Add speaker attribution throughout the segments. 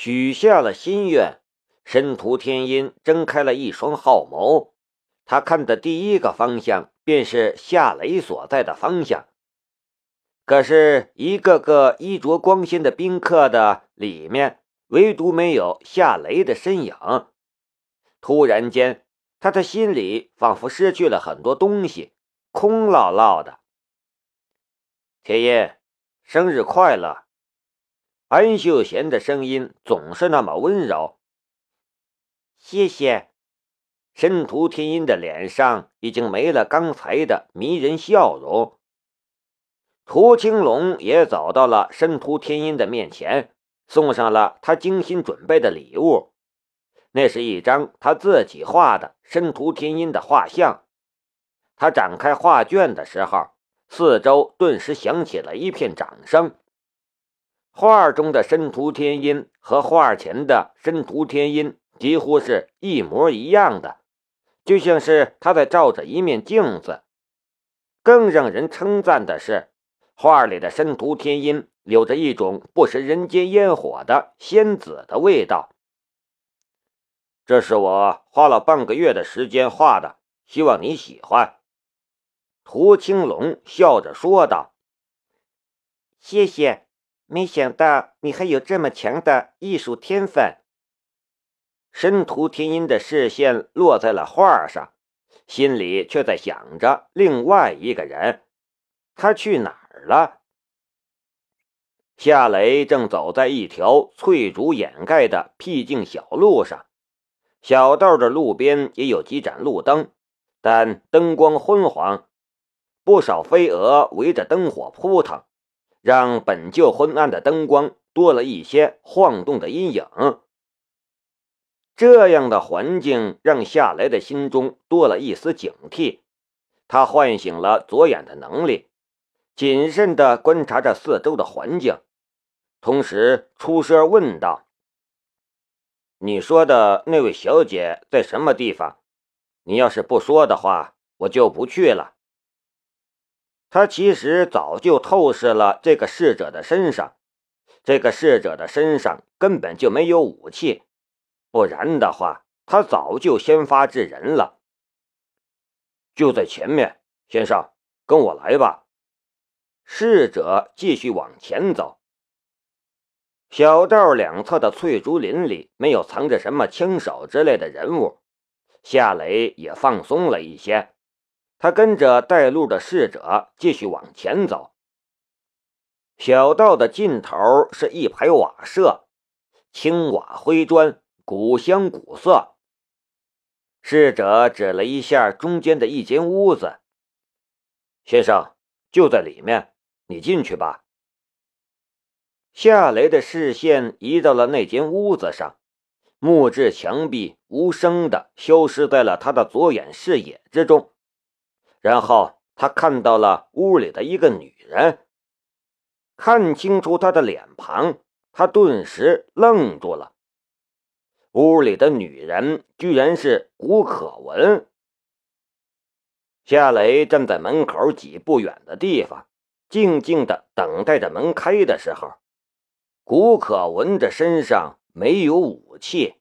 Speaker 1: 许下了心愿，申屠天音睁开了一双皓眸。他看的第一个方向便是夏雷所在的方向。可是，一个个衣着光鲜的宾客的里面，唯独没有夏雷的身影。突然间，他的心里仿佛失去了很多东西，空落落的。天音，生日快乐！安秀贤的声音总是那么温柔。
Speaker 2: 谢谢。
Speaker 1: 申屠天音的脸上已经没了刚才的迷人笑容。涂青龙也走到了申屠天音的面前，送上了他精心准备的礼物。那是一张他自己画的申屠天音的画像。他展开画卷的时候，四周顿时响起了一片掌声。画中的申屠天音和画前的申屠天音几乎是一模一样的，就像是他在照着一面镜子。更让人称赞的是，画里的申屠天音有着一种不食人间烟火的仙子的味道。这是我花了半个月的时间画的，希望你喜欢。”涂青龙笑着说道。
Speaker 2: “谢谢。”没想到你还有这么强的艺术天分。
Speaker 1: 申屠天音的视线落在了画上，心里却在想着另外一个人，他去哪儿了？夏雷正走在一条翠竹掩盖的僻静小路上，小道的路边也有几盏路灯，但灯光昏黄，不少飞蛾围着灯火扑腾。让本就昏暗的灯光多了一些晃动的阴影。这样的环境让夏雷的心中多了一丝警惕。他唤醒了左眼的能力，谨慎地观察着四周的环境，同时出声问道：“你说的那位小姐在什么地方？你要是不说的话，我就不去了。”他其实早就透视了这个逝者的身上，这个逝者的身上根本就没有武器，不然的话，他早就先发制人了。就在前面，先生，跟我来吧。逝者继续往前走，小道两侧的翠竹林里没有藏着什么枪手之类的人物，夏雷也放松了一些。他跟着带路的侍者继续往前走。小道的尽头是一排瓦舍，青瓦灰砖，古香古色。侍者指了一下中间的一间屋子：“先生，就在里面，你进去吧。”夏雷的视线移到了那间屋子上，木质墙壁无声的消失在了他的左眼视野之中。然后他看到了屋里的一个女人，看清楚她的脸庞，他顿时愣住了。屋里的女人居然是古可文。夏雷站在门口几步远的地方，静静的等待着门开的时候，古可文的身上没有武器。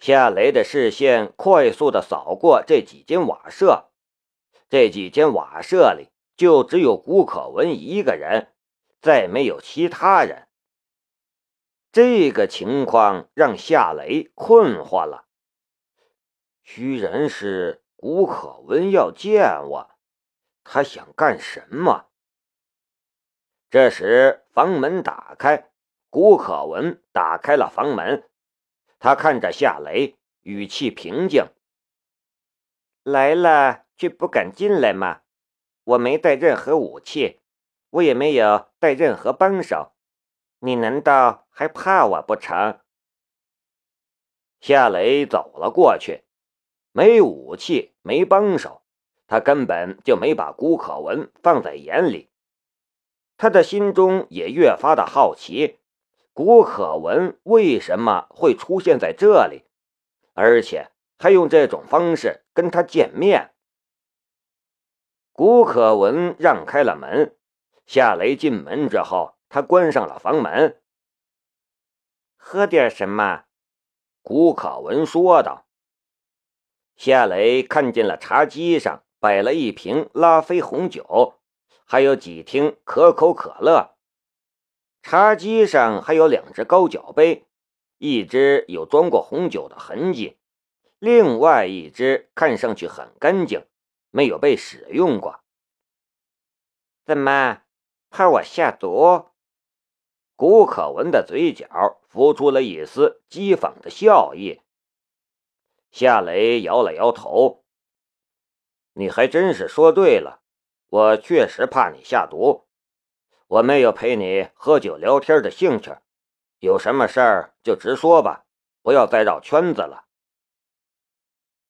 Speaker 1: 夏雷的视线快速的扫过这几间瓦舍。这几间瓦舍里，就只有古可文一个人，再没有其他人。这个情况让夏雷困惑了。居然是古可文要见我，他想干什么？这时，房门打开，古可文打开了房门，他看着夏雷，语气平静：“
Speaker 2: 来了。”却不敢进来吗？我没带任何武器，我也没有带任何帮手，你难道还怕我不成？
Speaker 1: 夏雷走了过去，没武器，没帮手，他根本就没把古可文放在眼里。他的心中也越发的好奇，古可文为什么会出现在这里，而且还用这种方式跟他见面。古可文让开了门，夏雷进门之后，他关上了房门。
Speaker 2: 喝点什么？
Speaker 1: 古可文说道。夏雷看见了茶几上摆了一瓶拉菲红酒，还有几听可口可乐。茶几上还有两只高脚杯，一只有装过红酒的痕迹，另外一只看上去很干净，没有被使用过。
Speaker 2: 怎么，怕我下毒？
Speaker 1: 古可文的嘴角浮出了一丝讥讽的笑意。夏雷摇了摇头：“你还真是说对了，我确实怕你下毒。”我没有陪你喝酒聊天的兴趣，有什么事儿就直说吧，不要再绕圈子了。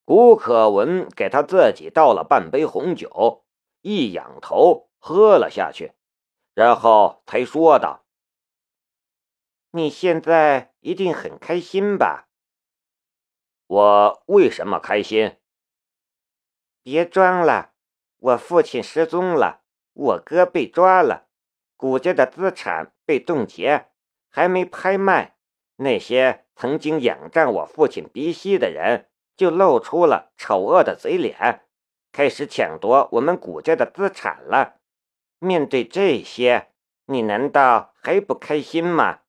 Speaker 1: 古可文给他自己倒了半杯红酒，一仰头喝了下去，然后才说道：“
Speaker 2: 你现在一定很开心吧？”
Speaker 1: 我为什么开心？
Speaker 2: 别装了，我父亲失踪了，我哥被抓了。古家的资产被冻结，还没拍卖，那些曾经仰仗我父亲鼻息的人就露出了丑恶的嘴脸，开始抢夺我们古家的资产了。面对这些，你难道还不开心吗？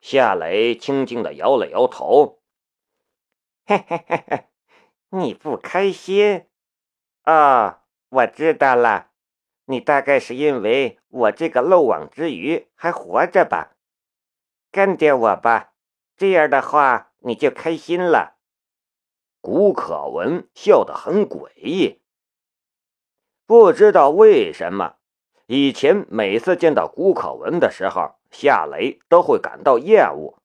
Speaker 1: 夏雷轻轻的摇了摇头，
Speaker 2: 嘿嘿嘿嘿，你不开心？哦，我知道了。你大概是因为我这个漏网之鱼还活着吧？干掉我吧，这样的话你就开心了。
Speaker 1: 古可文笑得很诡异，不知道为什么，以前每次见到古可文的时候，夏雷都会感到厌恶，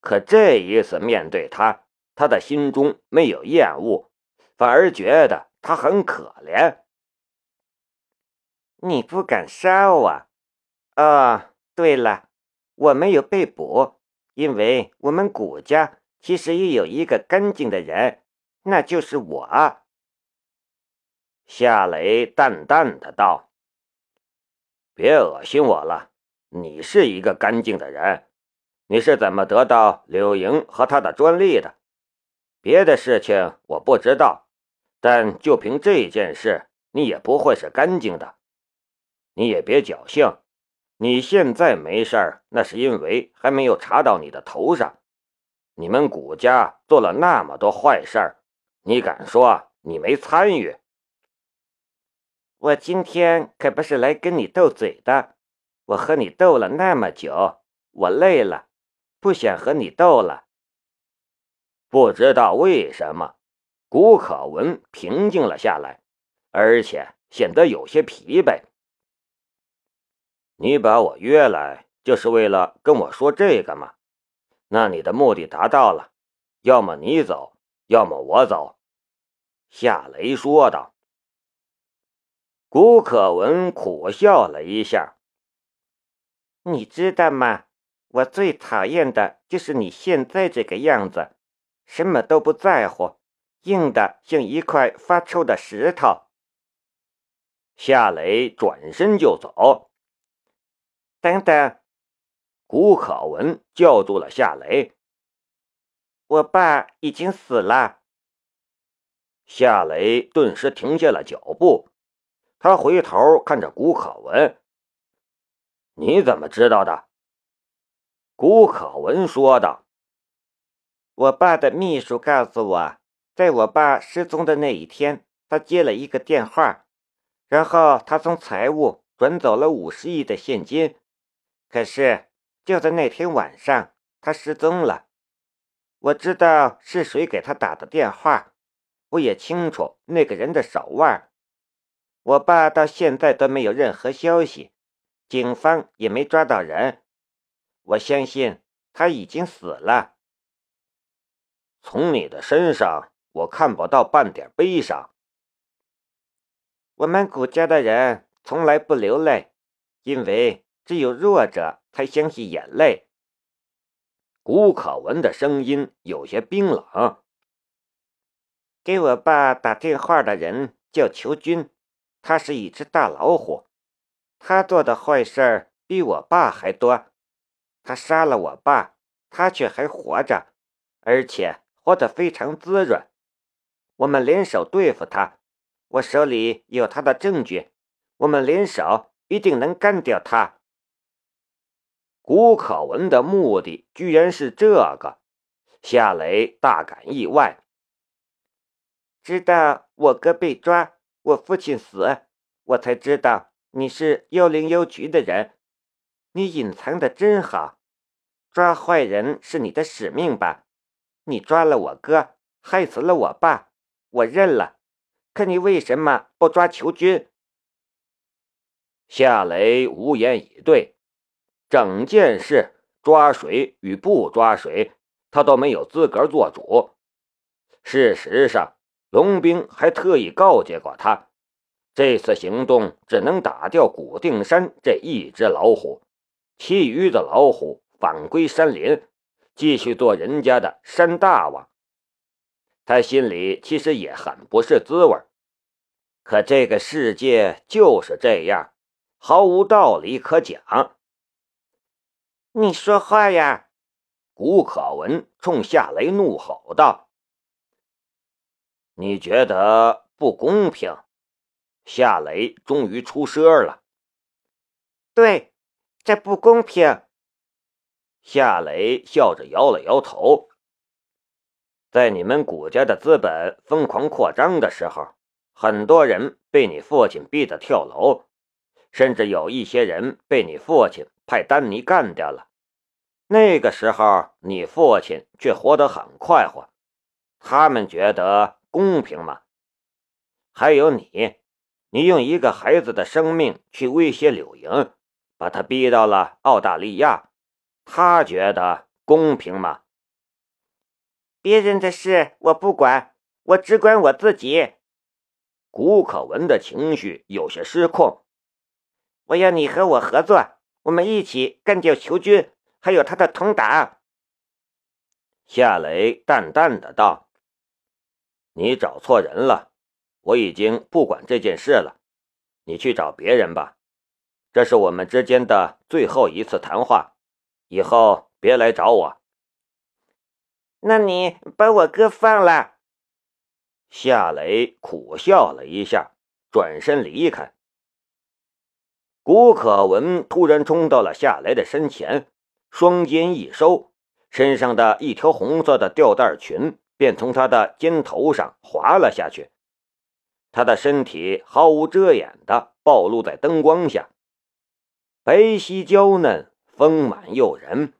Speaker 1: 可这一次面对他，他的心中没有厌恶，反而觉得他很可怜。
Speaker 2: 你不敢杀我？啊，对了，我没有被捕，因为我们古家其实也有一个干净的人，那就是我啊。
Speaker 1: 夏雷淡淡的道：“别恶心我了，你是一个干净的人。你是怎么得到柳莹和他的专利的？别的事情我不知道，但就凭这件事，你也不会是干净的。”你也别侥幸，你现在没事儿，那是因为还没有查到你的头上。你们古家做了那么多坏事儿，你敢说你没参与？
Speaker 2: 我今天可不是来跟你斗嘴的，我和你斗了那么久，我累了，不想和你斗了。
Speaker 1: 不知道为什么，古可文平静了下来，而且显得有些疲惫。你把我约来就是为了跟我说这个吗？那你的目的达到了，要么你走，要么我走。”夏雷说道。
Speaker 2: 古可文苦笑了一下：“你知道吗？我最讨厌的就是你现在这个样子，什么都不在乎，硬的像一块发臭的石头。”
Speaker 1: 夏雷转身就走。
Speaker 2: 等等，
Speaker 1: 古可文叫住了夏雷。
Speaker 2: 我爸已经死了。
Speaker 1: 夏雷顿时停下了脚步，他回头看着古可文：“你怎么知道的？”
Speaker 2: 古可文说道：“我爸的秘书告诉我，在我爸失踪的那一天，他接了一个电话，然后他从财务转走了五十亿的现金。”可是，就在那天晚上，他失踪了。我知道是谁给他打的电话，我也清楚那个人的手腕。我爸到现在都没有任何消息，警方也没抓到人。我相信他已经死了。
Speaker 1: 从你的身上，我看不到半点悲伤。
Speaker 2: 我们古家的人从来不流泪，因为。只有弱者才相信眼泪。
Speaker 1: 古可文的声音有些冰冷。
Speaker 2: 给我爸打电话的人叫裘军，他是一只大老虎，他做的坏事比我爸还多。他杀了我爸，他却还活着，而且活得非常滋润。我们联手对付他，我手里有他的证据，我们联手一定能干掉他。
Speaker 1: 古可文的目的居然是这个，夏雷大感意外。
Speaker 2: 直到我哥被抓，我父亲死，我才知道你是幺零幺局的人。你隐藏的真好，抓坏人是你的使命吧？你抓了我哥，害死了我爸，我认了。可你为什么不抓裘军？
Speaker 1: 夏雷无言以对。整件事抓谁与不抓谁，他都没有资格做主。事实上，龙兵还特意告诫过他，这次行动只能打掉古定山这一只老虎。其余的老虎返归山林，继续做人家的山大王。他心里其实也很不是滋味可这个世界就是这样，毫无道理可讲。
Speaker 2: 你说话呀！
Speaker 1: 古可文冲夏雷怒吼道：“你觉得不公平？”夏雷终于出声了：“
Speaker 2: 对。”这不公平！
Speaker 1: 夏雷笑着摇了摇头。在你们古家的资本疯狂扩张的时候，很多人被你父亲逼得跳楼，甚至有一些人被你父亲派丹尼干掉了。那个时候，你父亲却活得很快活。他们觉得公平吗？还有你，你用一个孩子的生命去威胁柳莹。把他逼到了澳大利亚，他觉得公平吗？
Speaker 2: 别人的事我不管，我只管我自己。
Speaker 1: 古可文的情绪有些失控。
Speaker 2: 我要你和我合作，我们一起干掉囚军，还有他的同党。
Speaker 1: 夏雷淡淡的道：“你找错人了，我已经不管这件事了，你去找别人吧。”这是我们之间的最后一次谈话，以后别来找我。
Speaker 2: 那你把我哥放了？
Speaker 1: 夏雷苦笑了一下，转身离开。古可文突然冲到了夏雷的身前，双肩一收，身上的一条红色的吊带裙便从他的肩头上滑了下去，他的身体毫无遮掩的暴露在灯光下。白皙娇嫩，丰满诱人，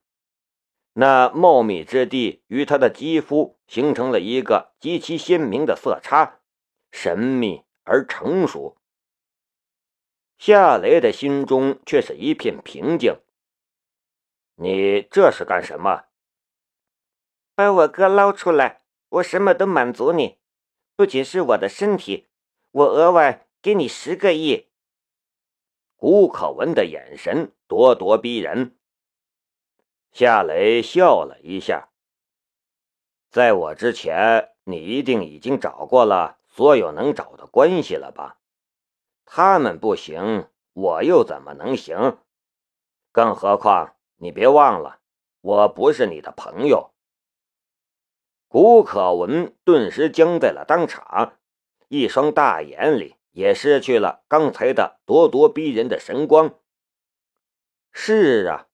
Speaker 1: 那茂密之地与他的肌肤形成了一个极其鲜明的色差，神秘而成熟。夏雷的心中却是一片平静。你这是干什么？
Speaker 2: 把我哥捞出来，我什么都满足你，不仅是我的身体，我额外给你十个亿。
Speaker 1: 吴可文的眼神咄咄逼人。夏雷笑了一下，在我之前，你一定已经找过了所有能找的关系了吧？他们不行，我又怎么能行？更何况，你别忘了，我不是你的朋友。古可文顿时僵在了当场，一双大眼里。也失去了刚才的咄咄逼人的神光。是啊，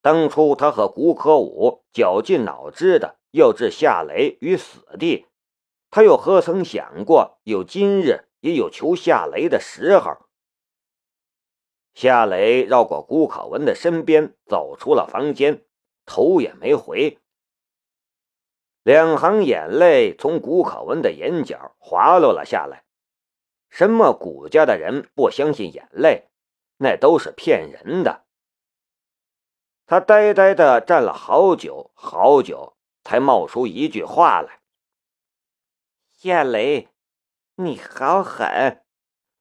Speaker 1: 当初他和古可武绞尽脑汁的要置夏雷于死地，他又何曾想过有今日也有求夏雷的时候？夏雷绕过古可文的身边，走出了房间，头也没回。两行眼泪从古可文的眼角滑落了下来。什么古家的人不相信眼泪？那都是骗人的。他呆呆的站了好久好久，才冒出一句话来：“
Speaker 2: 夏雷，你好狠！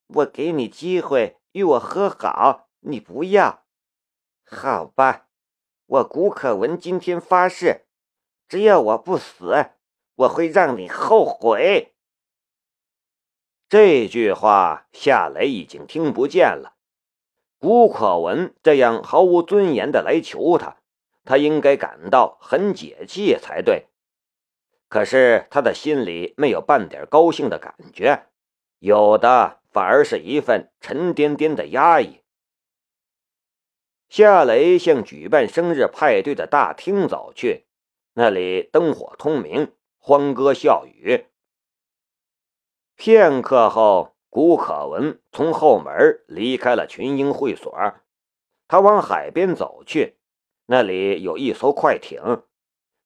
Speaker 2: 我给你机会与我和好，你不要。好吧，我古可文今天发誓，只要我不死，我会让你后悔。”
Speaker 1: 这句话，夏雷已经听不见了。古可文这样毫无尊严的来求他，他应该感到很解气才对。可是他的心里没有半点高兴的感觉，有的反而是一份沉甸甸的压抑。夏雷向举办生日派对的大厅走去，那里灯火通明，欢歌笑语。片刻后，古可文从后门离开了群英会所，他往海边走去，那里有一艘快艇。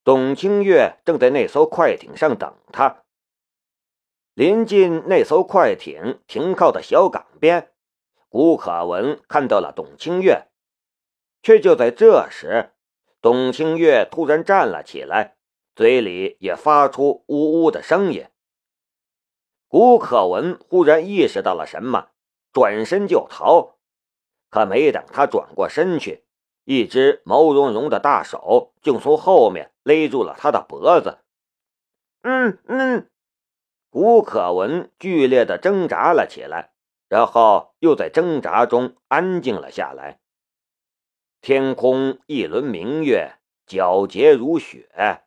Speaker 1: 董清月正在那艘快艇上等他。临近那艘快艇停靠的小港边，古可文看到了董清月，却就在这时，董清月突然站了起来，嘴里也发出呜呜的声音。古可文忽然意识到了什么，转身就逃，可没等他转过身去。一只毛茸茸的大手竟从后面勒住了他的脖子。
Speaker 2: 嗯嗯，
Speaker 1: 古可文剧烈的挣扎了起来，然后又在挣扎中安静了下来。天空一轮明月，皎洁如雪。